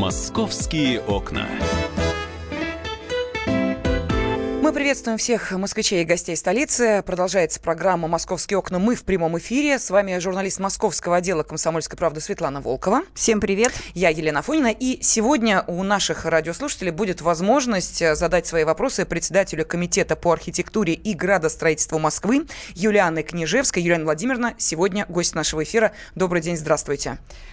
Московские окна. Мы приветствуем всех москвичей и гостей столицы. Продолжается программа «Московские окна». Мы в прямом эфире. С вами журналист московского отдела «Комсомольской правды» Светлана Волкова. Всем привет. Я Елена Фонина. И сегодня у наших радиослушателей будет возможность задать свои вопросы председателю Комитета по архитектуре и градостроительству Москвы Юлианы Княжевской. Юлиана Владимировна, сегодня гость нашего эфира. Добрый день, здравствуйте. Здравствуйте,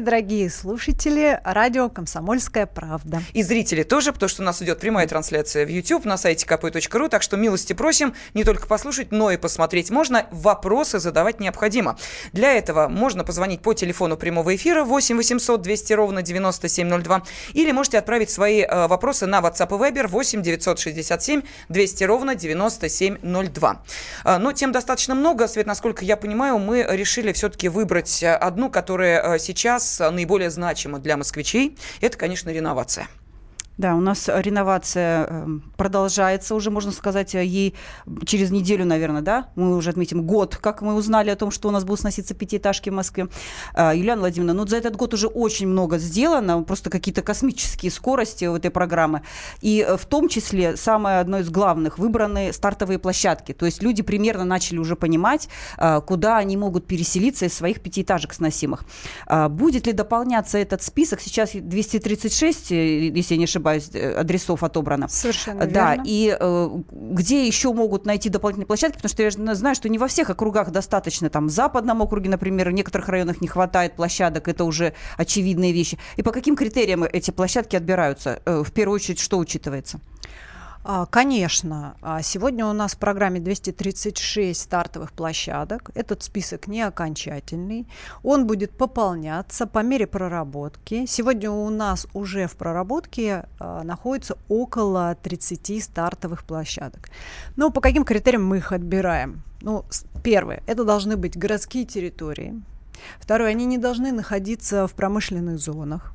дорогие слушатели радио «Комсомольская правда». И зрители тоже, потому что у нас идет прямая трансляция в YouTube на сайте kp.ru, так что милости просим не только послушать, но и посмотреть можно. Вопросы задавать необходимо. Для этого можно позвонить по телефону прямого эфира 8 800 200 ровно 9702 или можете отправить свои э, вопросы на WhatsApp и Viber 8 967 200 ровно 9702. Э, но тем достаточно много, Свет, насколько я понимаю, мы решили все-таки выбрать э, одну, которая Э, сейчас наиболее значимо для москвичей, это, конечно, реновация. Да, у нас реновация эм, продолжается уже, можно сказать, э, ей через неделю, наверное, да? Мы уже отметим год, как мы узнали о том, что у нас будут сноситься пятиэтажки в Москве. А, Юлиана Владимировна, ну за этот год уже очень много сделано, просто какие-то космические скорости в этой программы. И э, в том числе самое одно из главных выбраны стартовые площадки. То есть люди примерно начали уже понимать, э, куда они могут переселиться из своих пятиэтажек сносимых. А, будет ли дополняться этот список? Сейчас 236, если я не ошибаюсь, ошибаюсь, э, адресов отобрано. Совершенно да, верно. и э, где еще могут найти дополнительные площадки, потому что я знаю, что не во всех округах достаточно, там в западном округе, например, в некоторых районах не хватает площадок, это уже очевидные вещи. И по каким критериям эти площадки отбираются? Э, в первую очередь, что учитывается? А, конечно, а, сегодня у нас в программе 236 стартовых площадок. Этот список не окончательный. Он будет пополняться по мере проработки. Сегодня у нас уже в проработке а, находится около 30 стартовых площадок. Ну, по каким критериям мы их отбираем? Ну, первое, это должны быть городские территории. Второе, они не должны находиться в промышленных зонах.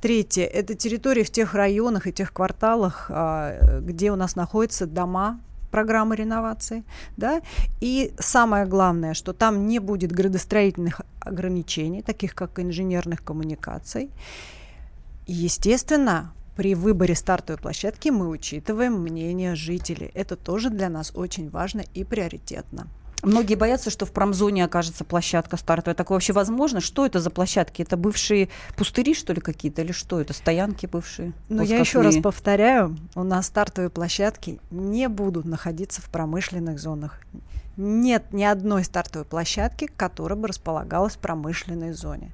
Третье – это территории в тех районах и тех кварталах, а, где у нас находятся дома программы реновации, да, и самое главное, что там не будет градостроительных ограничений, таких как инженерных коммуникаций. И, естественно, при выборе стартовой площадки мы учитываем мнение жителей. Это тоже для нас очень важно и приоритетно. Многие боятся, что в промзоне окажется площадка стартовая. Такое вообще возможно? Что это за площадки? Это бывшие пустыри, что ли, какие-то? Или что это? Стоянки бывшие? Ну, я еще раз повторяю, у нас стартовые площадки не будут находиться в промышленных зонах. Нет ни одной стартовой площадки, которая бы располагалась в промышленной зоне.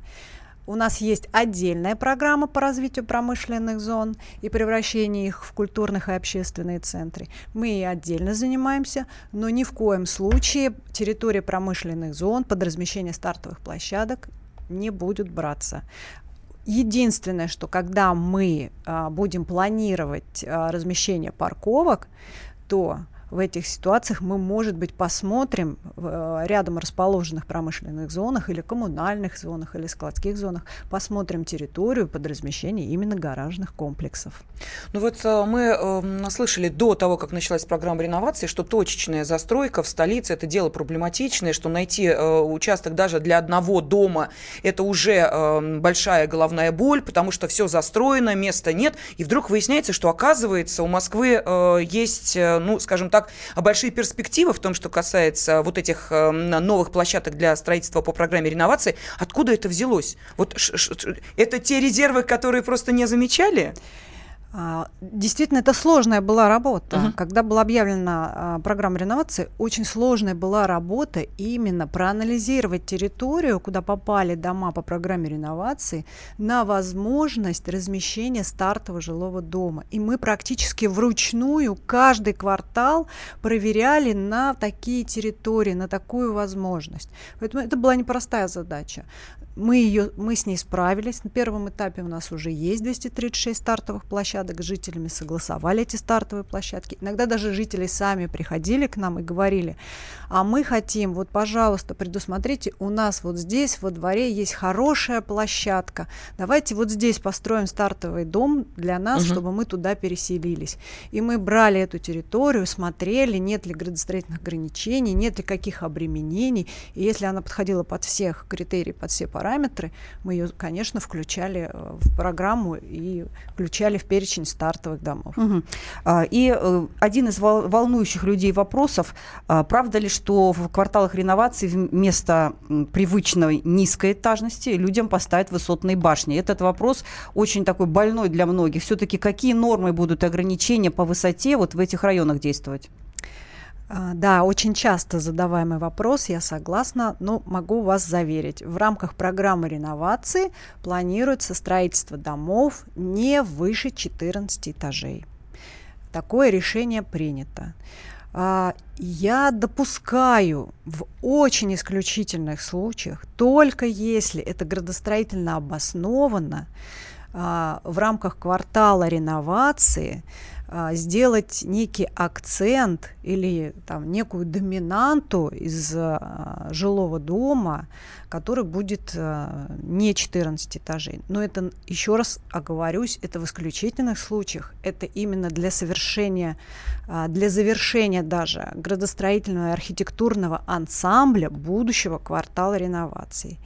У нас есть отдельная программа по развитию промышленных зон и превращению их в культурных и общественные центры. Мы и отдельно занимаемся, но ни в коем случае территория промышленных зон под размещение стартовых площадок не будет браться. Единственное, что когда мы а, будем планировать а, размещение парковок, то в этих ситуациях мы, может быть, посмотрим в э, рядом расположенных промышленных зонах или коммунальных зонах или складских зонах, посмотрим территорию под размещение именно гаражных комплексов. Ну вот э, мы э, слышали до того, как началась программа реновации, что точечная застройка в столице – это дело проблематичное, что найти э, участок даже для одного дома – это уже э, большая головная боль, потому что все застроено, места нет, и вдруг выясняется, что оказывается у Москвы э, есть, э, ну, скажем так, так большие перспективы в том, что касается вот этих э, новых площадок для строительства по программе реновации. Откуда это взялось? Вот это те резервы, которые просто не замечали? А, действительно, это сложная была работа. Uh-huh. Когда была объявлена а, программа реновации, очень сложная была работа именно проанализировать территорию, куда попали дома по программе реновации, на возможность размещения стартового жилого дома. И мы практически вручную каждый квартал проверяли на такие территории, на такую возможность. Поэтому это была непростая задача. Мы, ее, мы с ней справились. На первом этапе у нас уже есть 236 стартовых площадок площадок, с жителями согласовали эти стартовые площадки. Иногда даже жители сами приходили к нам и говорили, а мы хотим, вот, пожалуйста, предусмотрите, у нас вот здесь во дворе есть хорошая площадка, давайте вот здесь построим стартовый дом для нас, угу. чтобы мы туда переселились. И мы брали эту территорию, смотрели, нет ли градостроительных ограничений, нет ли каких обременений, и если она подходила под всех критерий, под все параметры, мы ее, конечно, включали э, в программу и включали в перечень стартовых домов. Угу. И э, один из волнующих людей вопросов, а, правда ли, что в кварталах реновации вместо привычной низкой этажности людям поставят высотные башни? Этот вопрос очень такой больной для многих. Все-таки какие нормы будут ограничения по высоте вот в этих районах действовать? А, да, очень часто задаваемый вопрос, я согласна, но могу вас заверить, в рамках программы реновации планируется строительство домов не выше 14 этажей. Такое решение принято. А, я допускаю в очень исключительных случаях, только если это градостроительно обосновано, а, в рамках квартала реновации сделать некий акцент или там некую доминанту из а, жилого дома, который будет а, не 14 этажей. Но это, еще раз оговорюсь, это в исключительных случаях. Это именно для совершения, а, для завершения даже градостроительного и архитектурного ансамбля будущего квартала реноваций.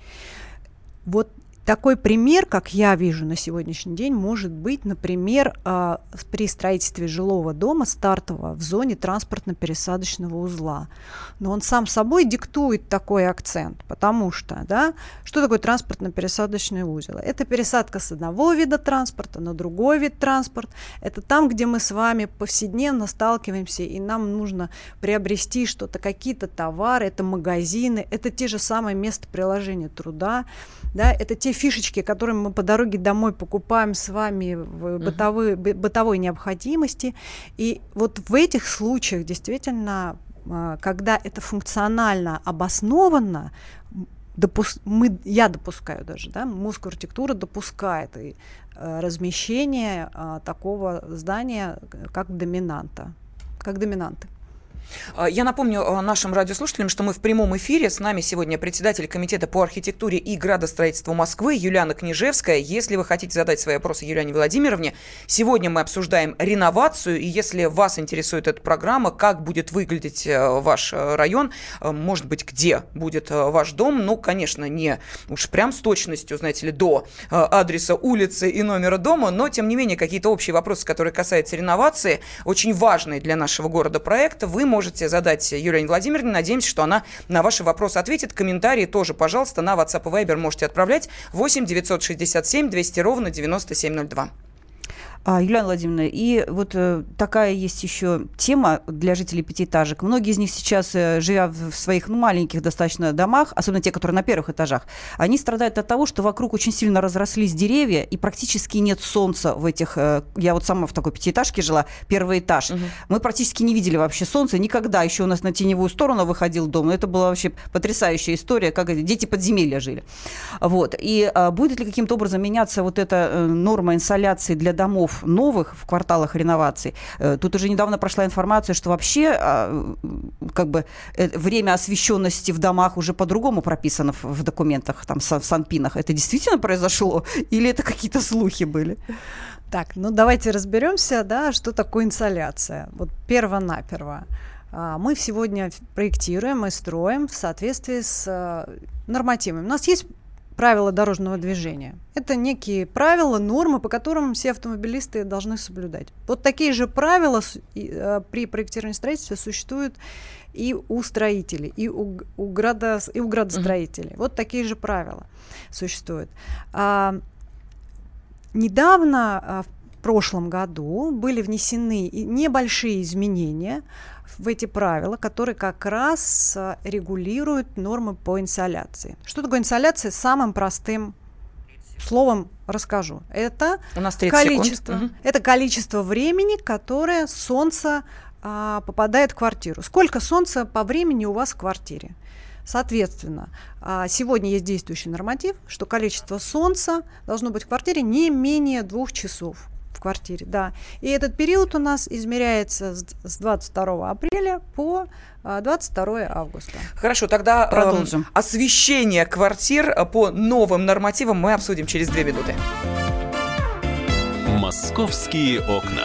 Вот такой пример, как я вижу на сегодняшний день, может быть, например, э, при строительстве жилого дома стартового в зоне транспортно-пересадочного узла. Но он сам собой диктует такой акцент, потому что, да, что такое транспортно-пересадочный узел? Это пересадка с одного вида транспорта на другой вид транспорта. Это там, где мы с вами повседневно сталкиваемся, и нам нужно приобрести что-то, какие-то товары, это магазины, это те же самые места приложения труда, да, это те фишечки, которые мы по дороге домой покупаем с вами в uh-huh. бытовой необходимости. И вот в этих случаях действительно, а, когда это функционально обосновано, допус... мы, я допускаю даже, да, мозг архитектура допускает и, э, размещение а, такого здания как доминанта, как доминанты. А, я напомню а, нашим радиослушателям, что мы в прямом эфире. С нами сегодня председатель Комитета по архитектуре и градостроительству Москвы Юлиана Книжевская. Если вы хотите задать свои вопросы Юлиане Владимировне, сегодня мы обсуждаем реновацию. И если вас интересует эта программа, как будет выглядеть э, ваш э, район, э, может быть, где будет ваш дом, ну, конечно, не уж прям с точностью, знаете ли, до адреса улицы и номера дома, но, тем не менее, какие-то общие вопросы, которые касаются реновации, очень важные для нашего города проекта, вы можете задать Юлии Владимировне. Надеемся, что она на ваши вопросы ответит. Комментарии тоже, пожалуйста, на WhatsApp и Viber можете отправлять. 8 967 200 ровно 9702. А, Юлиана Владимировна, и вот э, такая есть еще тема для жителей пятиэтажек. Многие из них сейчас, э, живя в своих ну, маленьких достаточно домах, особенно те, которые на первых этажах, они страдают от того, что вокруг очень сильно разрослись деревья, и практически нет солнца в этих... Э, я вот сама в такой пятиэтажке жила, первый этаж. Угу. Мы практически не видели вообще солнца никогда. Еще у нас на теневую сторону выходил дом, это была вообще потрясающая история, как дети подземелья жили. Вот. И а, будет ли каким-то образом меняться вот эта норма инсоляции для домов домов новых в кварталах реновации. Э, тут уже недавно прошла информация, что вообще а, как бы э, время освещенности в домах уже по-другому прописано в документах, там, в Санпинах. Это действительно произошло или это какие-то слухи были? Так, ну давайте разберемся, да, что такое инсоляция. Вот перво-наперво. А, мы сегодня проектируем и строим в соответствии с э, нормативами. У нас есть правила дорожного движения. Это некие правила, нормы, по которым все автомобилисты должны соблюдать. Вот такие же правила э, при проектировании строительства существуют и у строителей, и у, у, градо, и у градостроителей. Uh-huh. Вот такие же правила существуют. А, недавно, а, в прошлом году, были внесены небольшие изменения в эти правила, которые как раз а, регулируют нормы по инсоляции. Что такое инсоляция? Самым простым словом расскажу. Это У нас количество, секунд. это количество времени, которое солнце а, попадает в квартиру. Сколько солнца по времени у вас в квартире? Соответственно, а, сегодня есть действующий норматив, что количество солнца должно быть в квартире не менее двух часов квартире, да. И этот период у нас измеряется с 22 апреля по 22 а, августа. Хорошо, тогда эм, продолжим. Э, освещение квартир по новым нормативам мы обсудим через две минуты. Московские окна.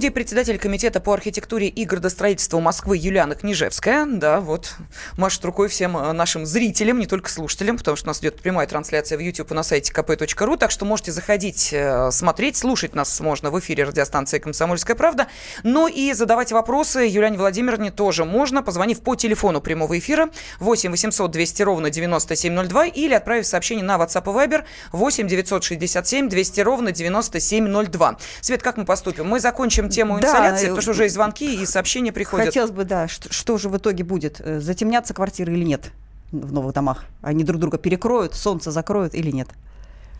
студии председатель комитета по архитектуре и градостроительству Москвы Юлиана Книжевская. Да, вот, машет рукой всем э, нашим зрителям, не только слушателям, потому что у нас идет прямая трансляция в YouTube на сайте kp.ru, так что можете заходить, э, смотреть, слушать нас можно в эфире радиостанции «Комсомольская правда», но и задавать вопросы Юлиане Владимировне тоже можно, позвонив по телефону прямого эфира 8 800 200 ровно 9702 или отправив сообщение на WhatsApp и Viber 8 967 200 ровно 9702. Свет, как мы поступим? Мы закончим тему да, инсоляции, потому что уже и звонки, и сообщения приходят. Хотелось бы, да, что, что же в итоге будет? Э, затемнятся квартиры или нет в новых домах? Они друг друга перекроют, солнце закроют или нет?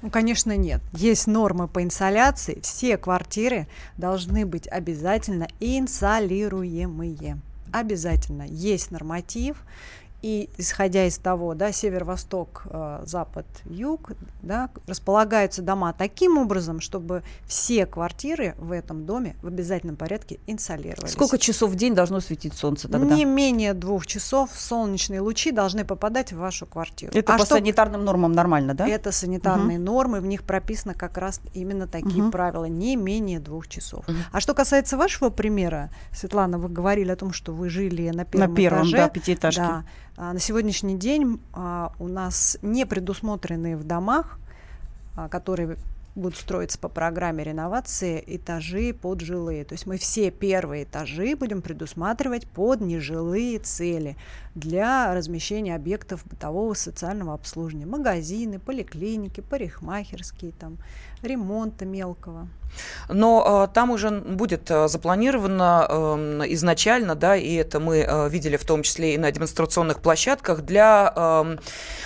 Ну, конечно, нет. Есть нормы по инсоляции. Все квартиры должны быть обязательно инсолируемые. Обязательно. Есть норматив. И исходя из того, да, северо-восток, э, запад, юг, да, располагаются дома таким образом, чтобы все квартиры в этом доме в обязательном порядке инсолировались. Сколько часов в день должно светить солнце тогда? Не менее двух часов солнечные лучи должны попадать в вашу квартиру. Это а по что... санитарным нормам нормально, да? Это санитарные угу. нормы, в них прописано как раз именно такие угу. правила, не менее двух часов. Угу. А что касается вашего примера, Светлана, вы говорили о том, что вы жили на первом, на первом этаже. Да, пятиэтажке. Да. А, на сегодняшний день а, у нас не предусмотрены в домах, а, которые будут строиться по программе реновации этажи под жилые. То есть мы все первые этажи будем предусматривать под нежилые цели для размещения объектов бытового социального обслуживания. Магазины, поликлиники, парикмахерские, там, ремонта мелкого. Но э, там уже будет э, запланировано э, изначально, да, и это мы э, видели в том числе и на демонстрационных площадках для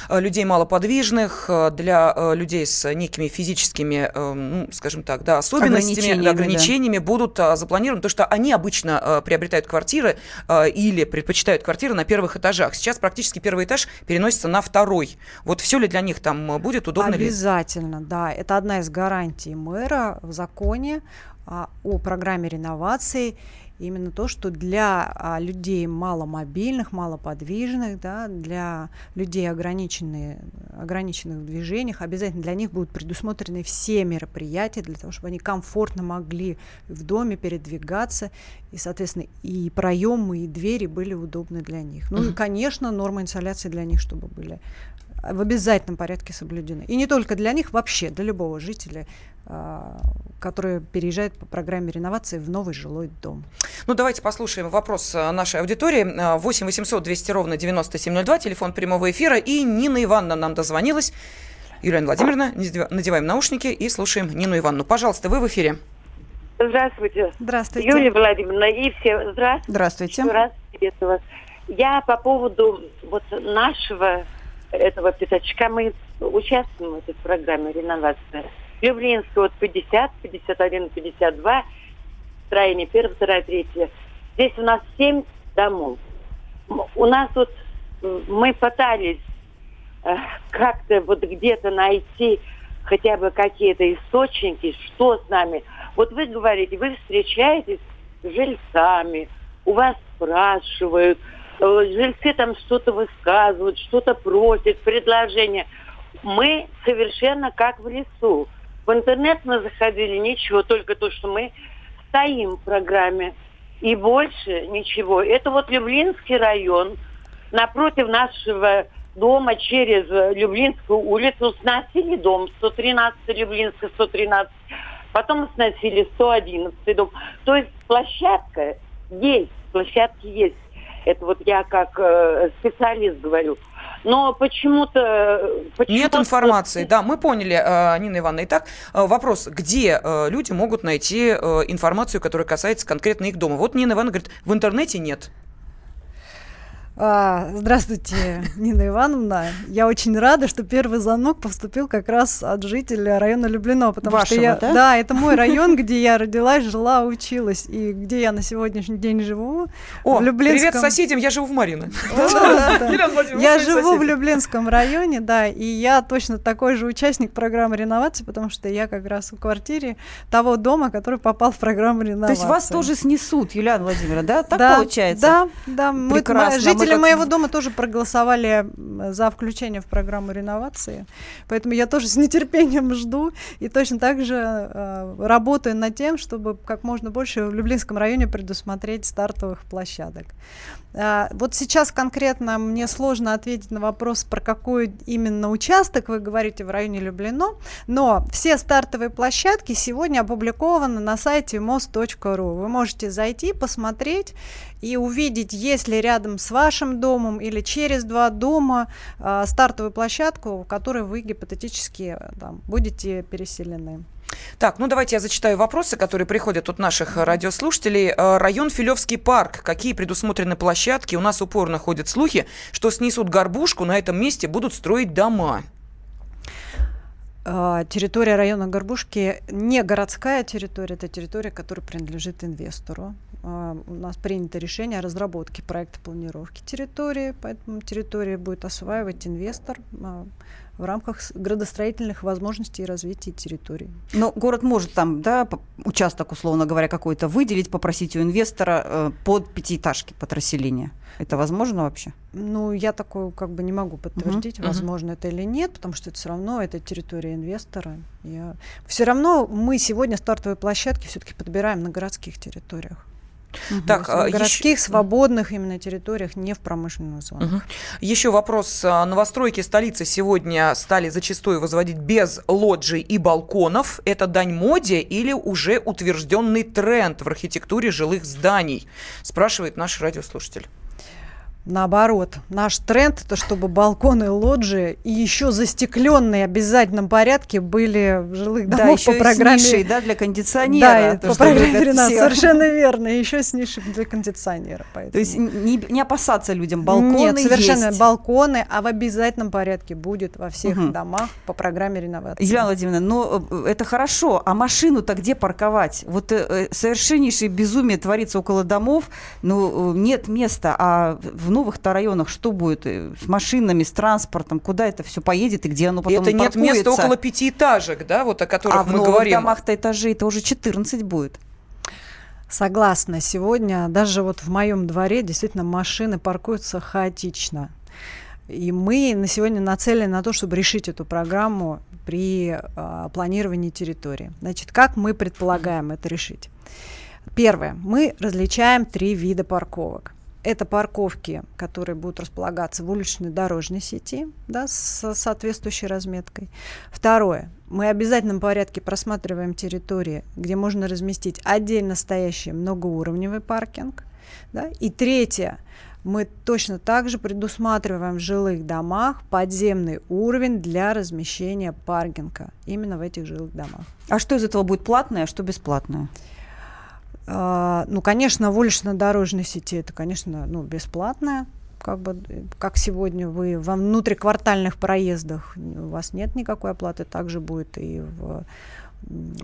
э, людей малоподвижных, для э, людей с некими физическими, ну, скажем так, да, особенностями, ограничениями, ограничениями да. будут э, запланированы, потому что они обычно э, приобретают квартиры э, или предпочитают квартиры на первых этажах. Сейчас практически первый этаж переносится на второй. Вот все ли для них там будет удобно? Обязательно, ли? да. Это одна из гарантий мэра в законе а, о программе реновации именно то, что для а, людей маломобильных, малоподвижных, да, для людей ограниченных, ограниченных в движениях, обязательно для них будут предусмотрены все мероприятия для того, чтобы они комфортно могли в доме передвигаться, и, соответственно, и проемы, и двери были удобны для них. Ну и, конечно, нормы инсоляции для них, чтобы были в обязательном порядке соблюдены. И не только для них, вообще для любого жителя а, которые переезжают по программе реновации в новый жилой дом. Ну, давайте послушаем вопрос а, нашей аудитории. 8 800 200 ровно 9702, телефон прямого эфира. И Нина Ивановна нам дозвонилась. Юлия Владимировна, надеваем наушники и слушаем Нину Ивановну. Пожалуйста, вы в эфире. Здравствуйте. Здравствуйте. Юлия Владимировна и все. Здравствуйте. Здравствуйте. Еще раз приветствую вас. Я по поводу вот нашего этого пятачка, мы участвуем в этой программе реновации. Люблинский вот 50, 51, 52, строение первое, второе, третье. Здесь у нас семь домов. У нас вот мы пытались э, как-то вот где-то найти хотя бы какие-то источники, что с нами. Вот вы говорите, вы встречаетесь с жильцами, у вас спрашивают, э, жильцы там что-то высказывают, что-то просят, предложения. Мы совершенно как в лесу. В интернет мы заходили, ничего, только то, что мы стоим в программе. И больше ничего. Это вот Люблинский район. Напротив нашего дома через Люблинскую улицу сносили дом 113 Люблинская 113. Потом сносили 111 дом. То есть площадка есть, площадки есть. Это вот я как э, специалист говорю. Но почему-то... почему Нет информации. Да, мы поняли, э, Нина Ивановна. Итак, э, вопрос, где э, люди могут найти э, информацию, которая касается конкретно их дома? Вот Нина Ивановна говорит, в интернете нет. А, здравствуйте, Нина Ивановна. Я очень рада, что первый звонок поступил как раз от жителя района Люблино, потому Вашего, что я, да? да, это мой район, где я родилась, жила, училась, и где я на сегодняшний день живу. О, в Люблинском... привет соседям, я живу в Марино. Я живу в. Люблинском районе, да, и я точно такой же участник программы реновации, потому что я как раз в квартире того дома, который попал в программу То реновации. есть вас тоже снесут, Юлиана Владимировна, да? Так получается? Да, да. Мы- Прекрасно. Жители моего дома тоже проголосовали за включение в программу реновации, поэтому я тоже с нетерпением жду и точно так же э, работаю над тем, чтобы как можно больше в Люблинском районе предусмотреть стартовых площадок. А, Вот сейчас конкретно мне сложно ответить на вопрос, про какой именно участок вы говорите в районе Люблино, но все стартовые площадки сегодня опубликованы на сайте most.ru. Вы можете зайти, посмотреть и увидеть, есть ли рядом с вашим домом или через два дома а, стартовую площадку, в которой вы гипотетически э, там, будете переселены. Так, ну давайте я зачитаю вопросы, которые приходят от наших э, радиослушателей. Э, Район Филевский парк. Какие предусмотрены площадки? У нас упорно ходят слухи, что снесут горбушку, на этом месте будут строить дома. А, Территория района Горбушки не городская территория, это территория, которая принадлежит инвестору. У нас принято решение о разработке проекта планировки территории, поэтому территория будет осваивать инвестор а, в рамках градостроительных возможностей и развития территории. Но город может там, да, участок, условно говоря, какой-то выделить, попросить у инвестора э, под пятиэтажки, под расселение. Это возможно вообще? Ну, я такое как бы не могу подтвердить, мгм. возможно это или нет, потому что это все равно это территория инвестора. Я... Все равно мы сегодня стартовые площадки все-таки подбираем на городских территориях. Так, То есть а, городских, свободных именно территориях, не в промышленных зонах. Мгм. Еще вопрос. А, Новостройки столицы сегодня стали зачастую возводить без лоджий и балконов. Это дань моде или уже утвержденный тренд в архитектуре жилых зданий? Спрашивает наш радиослушатель. Наоборот, наш тренд это чтобы балконы, лоджии и еще застекленные в обязательном порядке были в жилых Да, домах еще по и с программе. нишей, да, для кондиционера. Да, то, по программе совершенно верно. Еще с нишей для кондиционера. То есть поэтому. не, не опасаться людям, балконы Нет, совершенно есть. балконы, а в обязательном порядке будет во всех Мгм. домах по программе реновации. Юлиана Владимировна, но э, это хорошо, а машину-то где парковать? Вот э, э, совершеннейшее безумие творится около домов, ну, э, нет места, а в новых-то районах что будет э, с машинами, с транспортом, куда это все поедет и где оно потом Это нет места паркуется? около пятиэтажек, да, вот о которых А в мы новых говорим. домах-то этажей-то уже 14 будет. Согласна. Сегодня даже вот в моем дворе действительно машины паркуются хаотично. И мы на сегодня нацелены на то, чтобы решить эту программу при а, планировании территории. Значит, как мы предполагаем это решить? Первое. Мы различаем три вида парковок. Это парковки, которые будут располагаться в уличной дорожной сети да, с соответствующей разметкой. Второе. Мы в обязательном порядке просматриваем территории, где можно разместить отдельно стоящий многоуровневый паркинг. Да. И третье. Мы точно так же предусматриваем в жилых домах подземный уровень для размещения паркинга именно в этих жилых домах. А что из этого будет платное, а что бесплатное? А, Ну, конечно, в улично-дорожной сети это, конечно, ну, бесплатное. Как бы, как сегодня вы во внутриквартальных проездах у вас нет никакой оплаты, также будет и в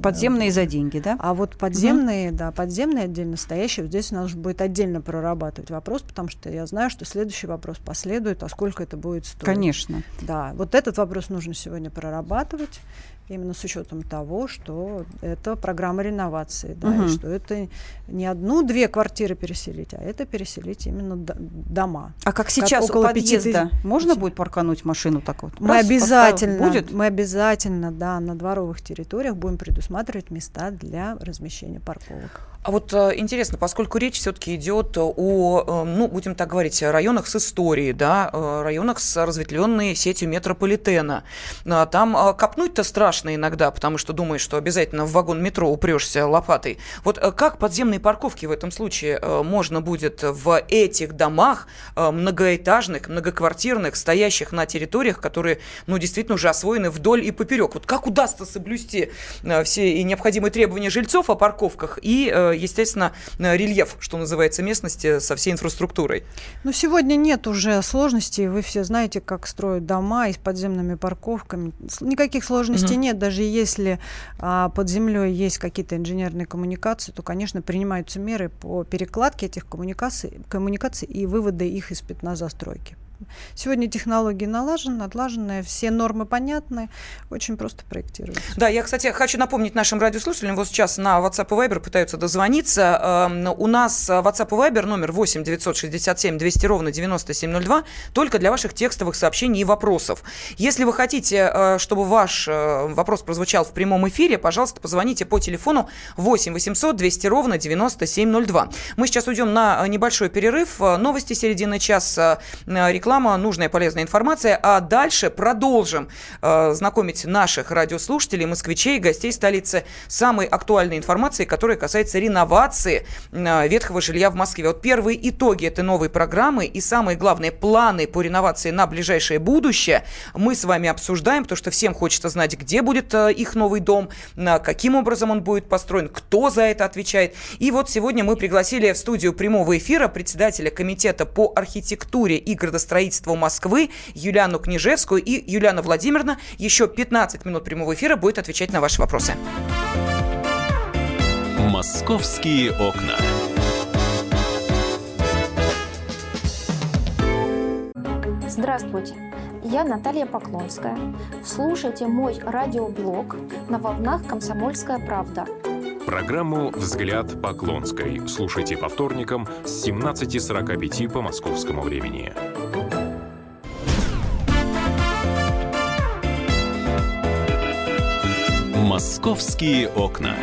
Подземные за деньги, да? а вот подземные, да, подземные отдельно стоящие, вот здесь нужно будет отдельно прорабатывать вопрос, потому что я знаю, что следующий вопрос последует, а сколько это будет стоить. Конечно. Да, вот этот вопрос нужно сегодня прорабатывать, именно с учетом того, что это программа реновации, да, Мгм. и что это не одну-две квартиры переселить, а это переселить именно дома. А как сейчас около у подъезда можно будет паркануть машину так вот? Мы Раз, обязательно, Будет? мы обязательно, да, на дворовых территориях будем будем предусматривать места для размещения парковок. А вот э, интересно, поскольку речь все-таки идет о, э, ну, будем так говорить, районах с историей, да, э, районах с разветвленной сетью метрополитена, там копнуть-то страшно иногда, потому что думаешь, что обязательно в вагон метро упрешься лопатой. Вот как подземные парковки в этом случае можно будет в этих домах многоэтажных, многоквартирных, стоящих на территориях, которые, ну, действительно уже освоены вдоль и поперек. Вот как удастся соблюсти все и необходимые требования жильцов о парковках и естественно, э, рельеф, что называется, местности со всей инфраструктурой. Ну, сегодня нет уже сложностей. Вы все знаете, как строят дома и с подземными парковками. Никаких сложностей угу. нет. Даже если а, под землей есть какие-то инженерные коммуникации, то, конечно, принимаются меры по перекладке этих коммуникаций, коммуникаций и вывода их из пятна застройки. Сегодня технологии налажены, отлажены, все нормы понятны, очень просто проектируются. Да, я, кстати, хочу напомнить нашим радиослушателям, вот сейчас на WhatsApp и Viber пытаются дозвониться. Эм, у нас WhatsApp и Viber номер 8 967 200 ровно 9702 только для ваших текстовых сообщений и вопросов. Если вы хотите, э, чтобы ваш э, вопрос прозвучал в прямом эфире, пожалуйста, позвоните по телефону 8 800 200 ровно 9702. Мы сейчас уйдем на небольшой перерыв. Новости середины часа, реклама реклама, нужная полезная информация. А дальше продолжим э, знакомить наших радиослушателей, москвичей, гостей столицы самой актуальной информацией, которая касается реновации э, ветхого жилья в Москве. Вот первые итоги этой новой программы и самые главные планы по реновации на ближайшее будущее мы с вами обсуждаем, потому что всем хочется знать, где будет э, их новый дом, э, каким образом он будет построен, кто за это отвечает. И вот сегодня мы пригласили в студию прямого эфира председателя комитета по архитектуре и градостроительству строительству Москвы Юлиану Княжевскую. И Юлиана Владимировна еще 15 минут прямого эфира будет отвечать на ваши вопросы. Московские окна. Здравствуйте, я Наталья Поклонская. Слушайте мой радиоблог на волнах «Комсомольская правда». Программу «Взгляд Поклонской» слушайте по вторникам с 17.45 по московскому времени. Московские окна.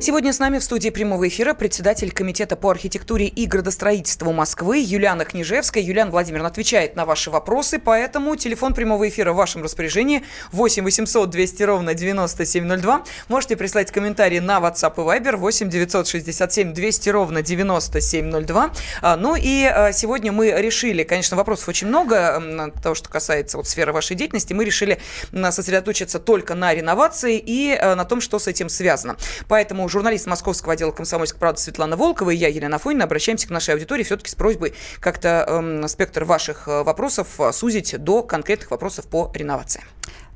Сегодня с нами в студии прямого эфира председатель Комитета по архитектуре и градостроительству Москвы Юлиана Княжевская. Юлиана Владимировна отвечает на ваши вопросы, поэтому телефон прямого эфира в вашем распоряжении 8 800 200 ровно 9702. Можете прислать комментарии на WhatsApp и Viber 8 967 200 ровно 9702. А, ну и а, сегодня мы решили, конечно, вопросов очень много, того, что касается вот сферы вашей деятельности, мы решили сосредоточиться только на реновации и а, на том, что с этим связано. Поэтому журналист московского отдела «Комсомольской правды» Светлана Волкова и я, Елена Афонина, обращаемся к нашей аудитории все-таки с просьбой как-то э, спектр ваших э, вопросов э, сузить до конкретных вопросов по реновации.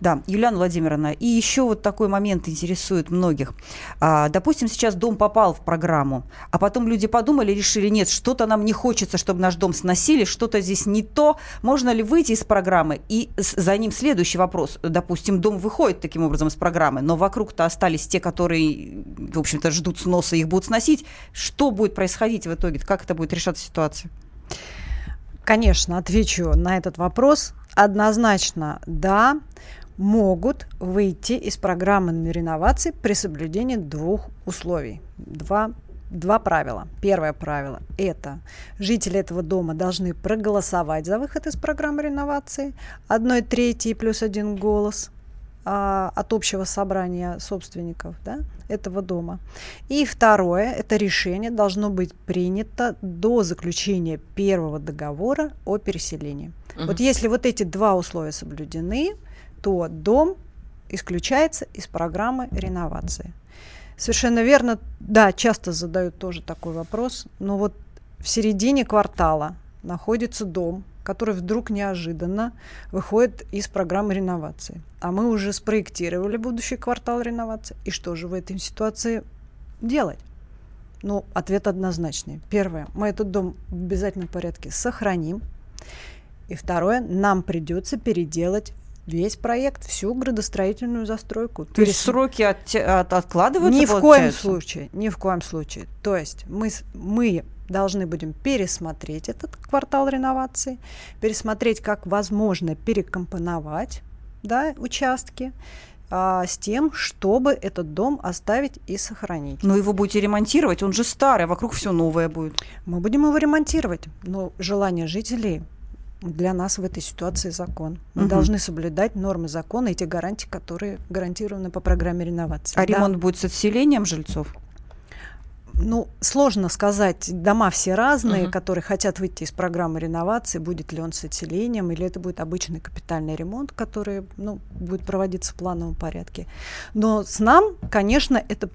Да, Юлиана Владимировна, и еще вот такой момент интересует многих. А, допустим, сейчас дом попал в программу, а потом люди подумали, решили, нет, что-то нам не хочется, чтобы наш дом сносили, что-то здесь не то. Можно ли выйти из программы? И за ним следующий вопрос. Допустим, дом выходит таким образом из программы, но вокруг-то остались те, которые, в общем-то, ждут сноса, их будут сносить. Что будет происходить в итоге? Как это будет решаться ситуация? Конечно, отвечу на этот вопрос. Однозначно, да могут выйти из программы реновации при соблюдении двух условий. Два два правила. Первое правило – это жители этого дома должны проголосовать за выход из программы реновации одной трети плюс один голос а, от общего собрания собственников да, этого дома. И второе – это решение должно быть принято до заключения первого договора о переселении. Угу. Вот если вот эти два условия соблюдены – то дом исключается из программы реновации. Совершенно верно, да, часто задают тоже такой вопрос, но вот в середине квартала находится дом, который вдруг неожиданно выходит из программы реновации. А мы уже спроектировали будущий квартал реновации. И что же в этой ситуации делать? Ну, ответ однозначный. Первое, мы этот дом в обязательном порядке сохраним. И второе, нам придется переделать весь проект, всю градостроительную застройку. То, есть сроки от, от, откладываются? Ни в коем случае, ни в коем случае. То есть мы, мы должны будем пересмотреть этот квартал реновации, пересмотреть, как возможно перекомпоновать да, участки, а, с тем, чтобы этот дом оставить и сохранить. Но его будете ремонтировать, он же старый, а вокруг все новое будет. Мы будем его ремонтировать, но желание жителей для нас в этой ситуации закон. Мы Мгм. должны соблюдать нормы закона и те гарантии, которые гарантированы по программе реновации. А Да. ремонт будет с отселением жильцов? Ну, сложно сказать. Дома все разные, Мгм. которые хотят выйти из программы реновации. Будет ли он с отселением, или это будет обычный капитальный ремонт, который ну, будет проводиться в плановом порядке. Но с нам, конечно, это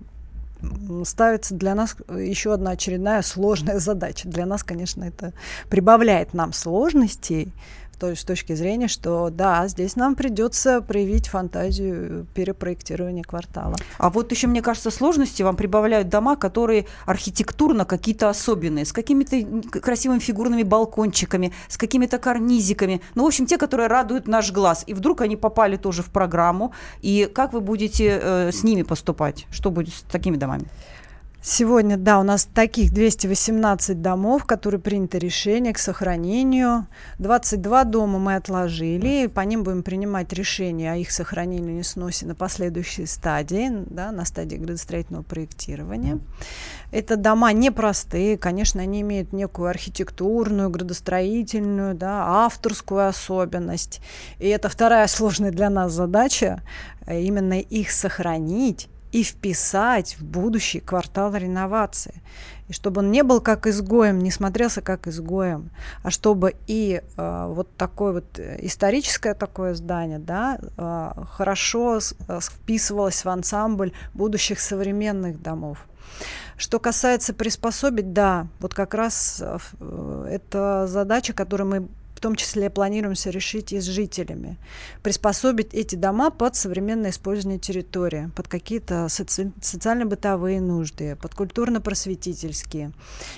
ставится для нас еще одна очередная сложная задача. Для нас, конечно, это прибавляет нам сложностей, то есть с точки зрения, что да, здесь нам придется проявить фантазию перепроектирования квартала. А вот еще, мне кажется, сложности вам прибавляют дома, которые архитектурно какие-то особенные, с какими-то красивыми фигурными балкончиками, с какими-то карнизиками. Ну, в общем, те, которые радуют наш глаз. И вдруг они попали тоже в программу. И как вы будете э, с ними поступать? Что будет с такими домами? Сегодня, да, у нас таких 218 домов, которые принято решение к сохранению. 22 дома мы отложили, и по ним будем принимать решение о их сохранении и сносе на последующей стадии, да, на стадии градостроительного проектирования. Это дома непростые, конечно, они имеют некую архитектурную, градостроительную, да, авторскую особенность. И это вторая сложная для нас задача, э, именно их сохранить и вписать в будущий квартал реновации. И чтобы он не был как изгоем, не смотрелся как изгоем, а чтобы и э, вот такое вот э, историческое такое здание, да, э, хорошо э, вписывалось в ансамбль будущих современных домов. Что касается приспособить, да, вот как раз э, э, это задача, которую мы в том числе планируемся решить и с жителями. Приспособить эти дома под современное использование территории, под какие-то соци- социально-бытовые нужды, под культурно-просветительские.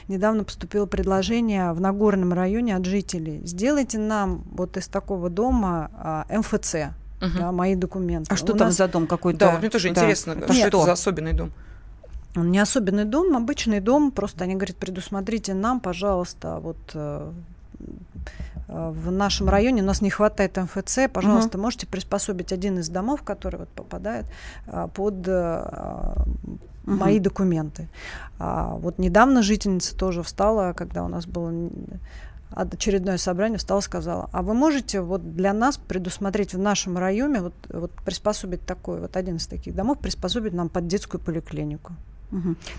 Недавно поступило предложение в Нагорном районе от жителей. Сделайте нам вот из такого дома а, МФЦ, Мгм. да, мои документы. А что У там нас- за дом какой-то? Да, вот мне тоже Да. интересно, Это что что? это за особенный дом? Он не особенный дом, обычный дом. Просто они говорят, предусмотрите нам, пожалуйста, вот э, в нашем районе у нас не хватает МФЦ, пожалуйста, можете приспособить один из домов, который вот попадает а, под э, Мгм. мои документы. А, вот недавно жительница тоже встала, когда у нас было очередное собрание, встала, сказала, а вы можете вот для нас предусмотреть в нашем районе, вот, вот приспособить такой, вот один из таких домов, приспособить нам под детскую поликлинику.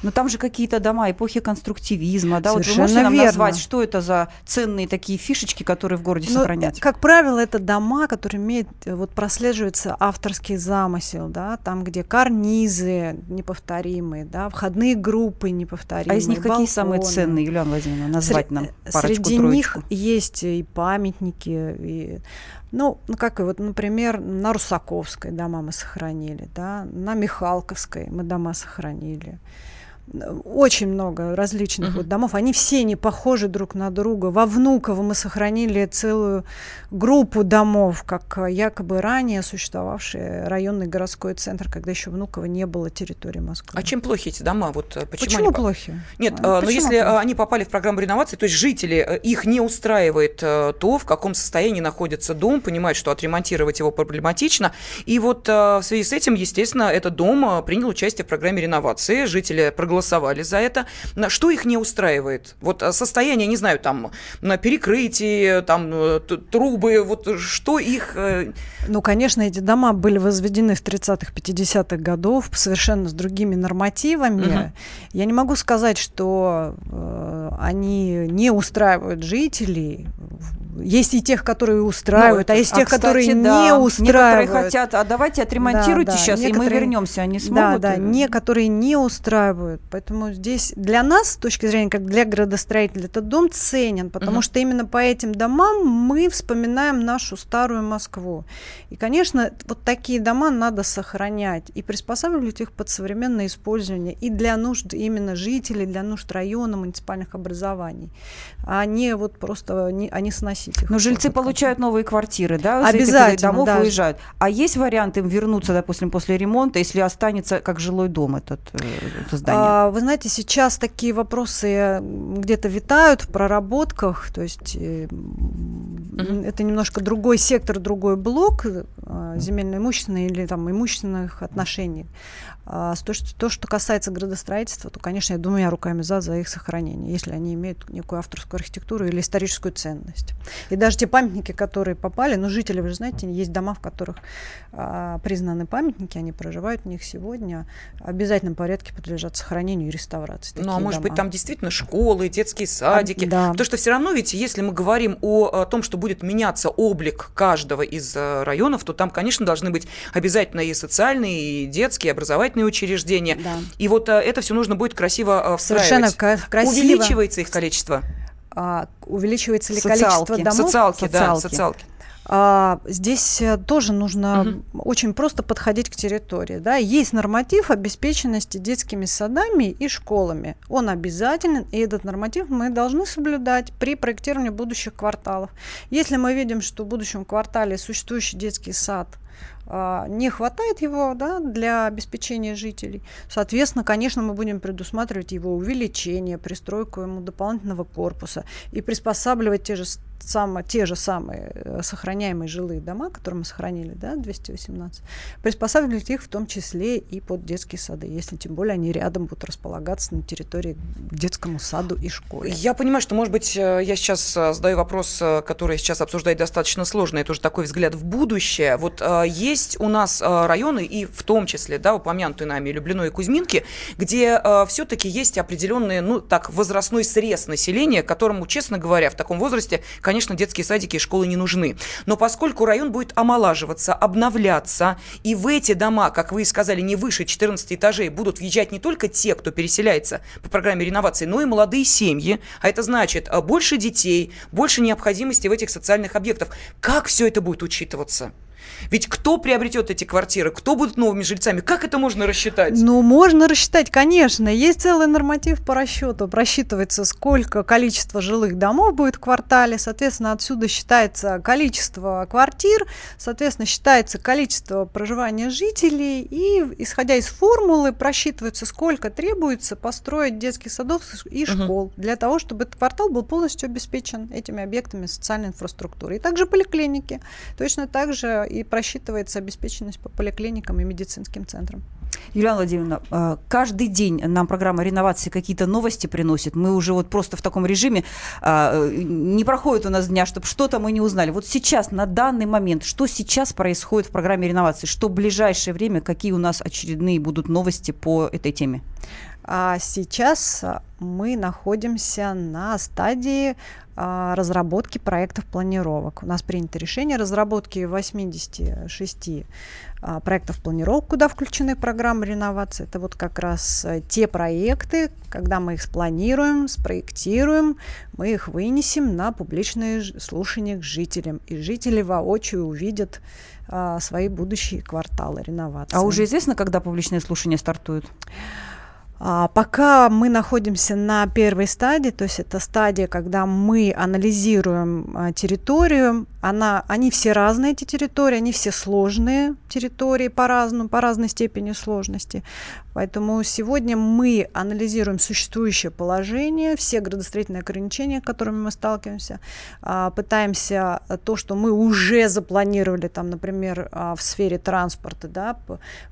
Но там же какие-то дома эпохи конструктивизма, да? Вот вы Совершенно можете нам верно. назвать, что это за ценные такие фишечки, которые в городе Ну, сохранятся? э, как правило, это дома, которые имеют, э, вот прослеживается авторский замысел, да, там, где карнизы неповторимые, да, входные группы неповторимые. А из них какие самые балконы. ценные, Юлиана Владимировна, назвать Сре- нам э, парочку Среди них троечку? есть и памятники, и, ну, ну, как и вот, например, на Русаковской дома мы сохранили, да, на Михалковской мы дома сохранили. Очень много различных Мгм. вот домов. Они все не похожи друг на друга. Во Внуково мы сохранили целую группу домов, как э, якобы ранее существовавший районный городской центр, когда еще Внуково не было территории Москвы. А чем плохи эти дома? Вот э, почему, Почему они плохи? Нет, А, э, но почему если плохи? они попали в программу реновации, то есть жители, их не устраивает то, в каком состоянии находится дом, понимают, что отремонтировать его проблематично. И вот в связи с этим, естественно, этот дом принял участие в программе реновации, жители проголосовали за это. На- Что их не устраивает? Вот э, состояние, не знаю, там, на перекрытии, там, э, трубы, вот что их... э, Ну, конечно, эти дома были возведены в 30-х, 50-х годов совершенно с другими нормативами. Мгм. Я не могу сказать, что э, они не устраивают жителей. Есть и тех, которые устраивают, Ну, а есть А, тех, кстати, которые да, не устраивают. Некоторые хотят, а давайте отремонтируйте Да, да, сейчас, и мы некоторые- вернемся. Они Да, смогут? да, э, некоторые не устраивают. Поэтому здесь для нас, с точки зрения, как для градостроителя, этот дом ценен, потому Мгм. что именно по этим домам мы вспоминаем нашу старую Москву. И, конечно, вот такие дома надо сохранять и приспосабливать их под современное использование и для нужд именно жителей, для нужд района, муниципальных образований, а не вот просто не, а не сносить их. Но жильцы Вот как. получают новые квартиры, да? Обязательно, домов да. уезжают. А есть вариант им вернуться, допустим, после ремонта, если останется как жилой дом этот, э, это здание? А, вы знаете, сейчас такие вопросы где-то витают в проработках, то есть М, Это немножко другой сектор, другой блок э, земельно-имущественных или там имущественных отношений. А то, что, то, что касается градостроительства, то, конечно, я двумя руками за, за их сохранение, если они имеют некую авторскую архитектуру или историческую ценность. И даже те памятники, которые попали, ну, жители, вы же знаете, есть дома, в которых а, признаны памятники, они проживают в них сегодня, в обязательном порядке подлежат сохранению и реставрации. Ну, а может быть, дома. там действительно школы, детские садики. да. Потому что все равно ведь, если мы говорим о, о том, что будет меняться облик каждого из э, районов, то там, конечно, должны быть обязательно и социальные, и детские, и образовательные учреждения. Да. И вот э, это все нужно будет красиво э, Совершенно встраивать. ка- красиво. Увеличивается их количество? А, увеличивается ли Социалки. количество домов? Социалки, да, социалки. социалки. А, здесь э, тоже нужно Мгм. очень просто подходить к территории. Да? Есть норматив обеспеченности детскими садами и школами. Он обязателен, и этот норматив мы должны соблюдать при проектировании будущих кварталов. Если мы видим, что в будущем квартале существующий детский сад не хватает его да, для обеспечения жителей. Соответственно, конечно, мы будем предусматривать его увеличение, пристройку ему дополнительного корпуса и приспосабливать те же, само- те же самые э, сохраняемые жилые дома, которые мы сохранили, да, 218, приспосабливать их в том числе и под детские сады, если тем более они рядом будут располагаться на территории к детскому саду и школе. Я понимаю, что, может быть, э, я сейчас э, задаю вопрос, который сейчас обсуждать достаточно сложно, это уже такой взгляд в будущее. Вот есть у нас районы, и в том числе, да, упомянутые нами Люблино и Кузьминки, где все-таки есть определенный, ну, так, возрастной срез населения, которому, честно говоря, в таком возрасте, конечно, детские садики и школы не нужны. Но поскольку район будет омолаживаться, обновляться, и в эти дома, как вы и сказали, не выше 14 этажей будут въезжать не только те, кто переселяется по программе реновации, но и молодые семьи. А это значит а, больше детей, больше необходимости в этих социальных объектах. Как все это будет учитываться? Ведь кто приобретет эти квартиры, кто будут новыми жильцами, как это можно рассчитать? Ну, можно рассчитать, конечно. Есть целый норматив по расчету. Просчитывается, сколько количество жилых домов будет в квартале. Соответственно, отсюда считается количество квартир, соответственно, считается количество проживания жителей. И, исходя из формулы, просчитывается, сколько требуется построить детских садов и школ для того, чтобы этот квартал был полностью обеспечен этими объектами социальной инфраструктуры. И также поликлиники. Точно так же и просчитывается обеспеченность по поликлиникам и медицинским центрам. Юлиана Владимировна, э, каждый день нам программа реновации какие-то новости приносит. Мы уже вот просто в таком режиме, а, не проходит у нас дня, чтобы что-то мы не узнали. Вот сейчас, на данный момент, что сейчас происходит в программе реновации? Что в ближайшее время, какие у нас очередные будут новости по этой теме? А сейчас мы находимся на стадии а, разработки проектов планировок. У нас принято решение разработки 86 а, проектов планировок, куда включены программы реновации. Это вот как раз э, те проекты, когда мы их спланируем, спроектируем, мы их вынесем на публичные слушания к жителям. И жители воочию увидят а, свои будущие кварталы реновации. А уже известно, когда публичные слушания стартуют? А, Пока мы находимся на первой стадии, то есть это стадия, когда мы анализируем а, территорию, она, они все разные, эти территории, они все сложные территории по-разному, по разной степени сложности. Поэтому сегодня мы анализируем существующее положение, все градостроительные ограничения, с которыми мы сталкиваемся, а, пытаемся а, то, что мы уже запланировали, там, например, а, в сфере транспорта, да,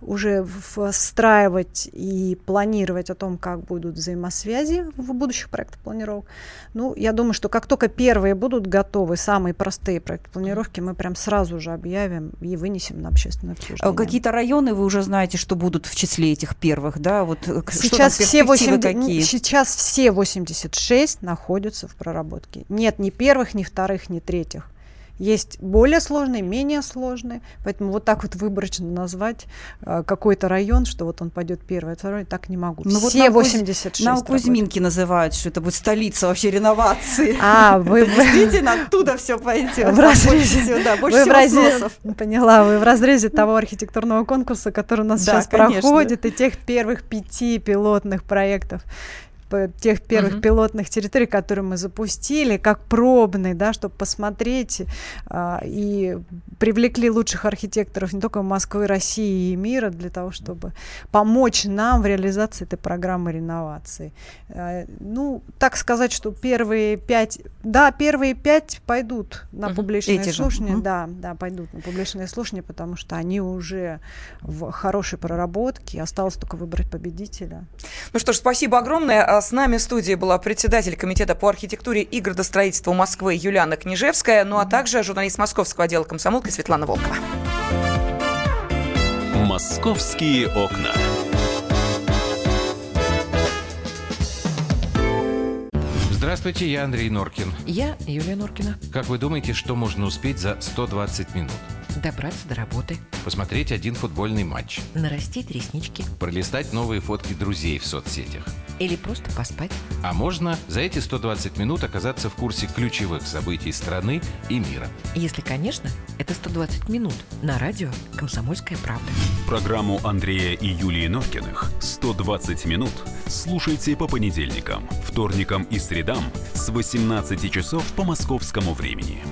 уже встраивать и планировать о том, как будут взаимосвязи в будущих проектах планировок. Ну, я думаю, что как только первые будут готовы, самые простые проекты планировки, мы прям сразу же объявим и вынесем на общественное А обсуждение. Какие-то районы вы уже знаете, что будут в числе этих первых, да? Вот э, Сейчас все, перспективы 80, какие? сейчас все 86 находятся в проработке. Нет ни первых, ни вторых, ни третьих. Есть более сложные, менее сложные. Поэтому вот так вот выборочно назвать э, какой-то район, что вот он пойдет первый, а второй, так не могу. Ну вот все Куз- 86 Нам работают. Кузьминки называют, что это будет столица вообще реновации. А, вы, Действительно, оттуда все пойдет. В разрезе- Больше всего, да, больше вы в разрезе, поняла, вы в разрезе того архитектурного конкурса, который у нас Да, сейчас конечно. проходит, и тех первых пяти пилотных проектов. Тех первых Мгм. пилотных территорий, которые мы запустили, как пробный, да, чтобы посмотреть а, и привлекли лучших архитекторов не только Москвы, России и мира для того, чтобы помочь нам в реализации этой программы реновации. Э, Ну, так сказать, что первые пять, да, первые пять пойдут на Мгм. публичные Эти слушания, Мгм. да, да, пойдут на публичные слушания, потому что они уже в хорошей проработке, осталось только выбрать победителя. Ну что ж, спасибо огромное. А С нами в студии была председатель Комитета по архитектуре и градостроительству Москвы Юлиана Княжевская, ну а также журналист Московского отдела комсомолки Светлана Волкова. «Московские окна». Здравствуйте, я Андрей Норкин. Я Юлия Норкина. Как вы думаете, что можно успеть за 120 минут? Добраться до работы, Посмотреть один футбольный матч, нарастить реснички пролистать новые фотки друзей в соцсетях. или просто поспать. А можно за эти 120 минут оказаться в курсе ключевых событий страны и мира. Если, конечно, это 120 минут на радио «Комсомольская правда». Программу Андрея и Юлии Норкиных «120 минут» слушайте по понедельникам, вторникам и средам с 18 часов по московскому времени.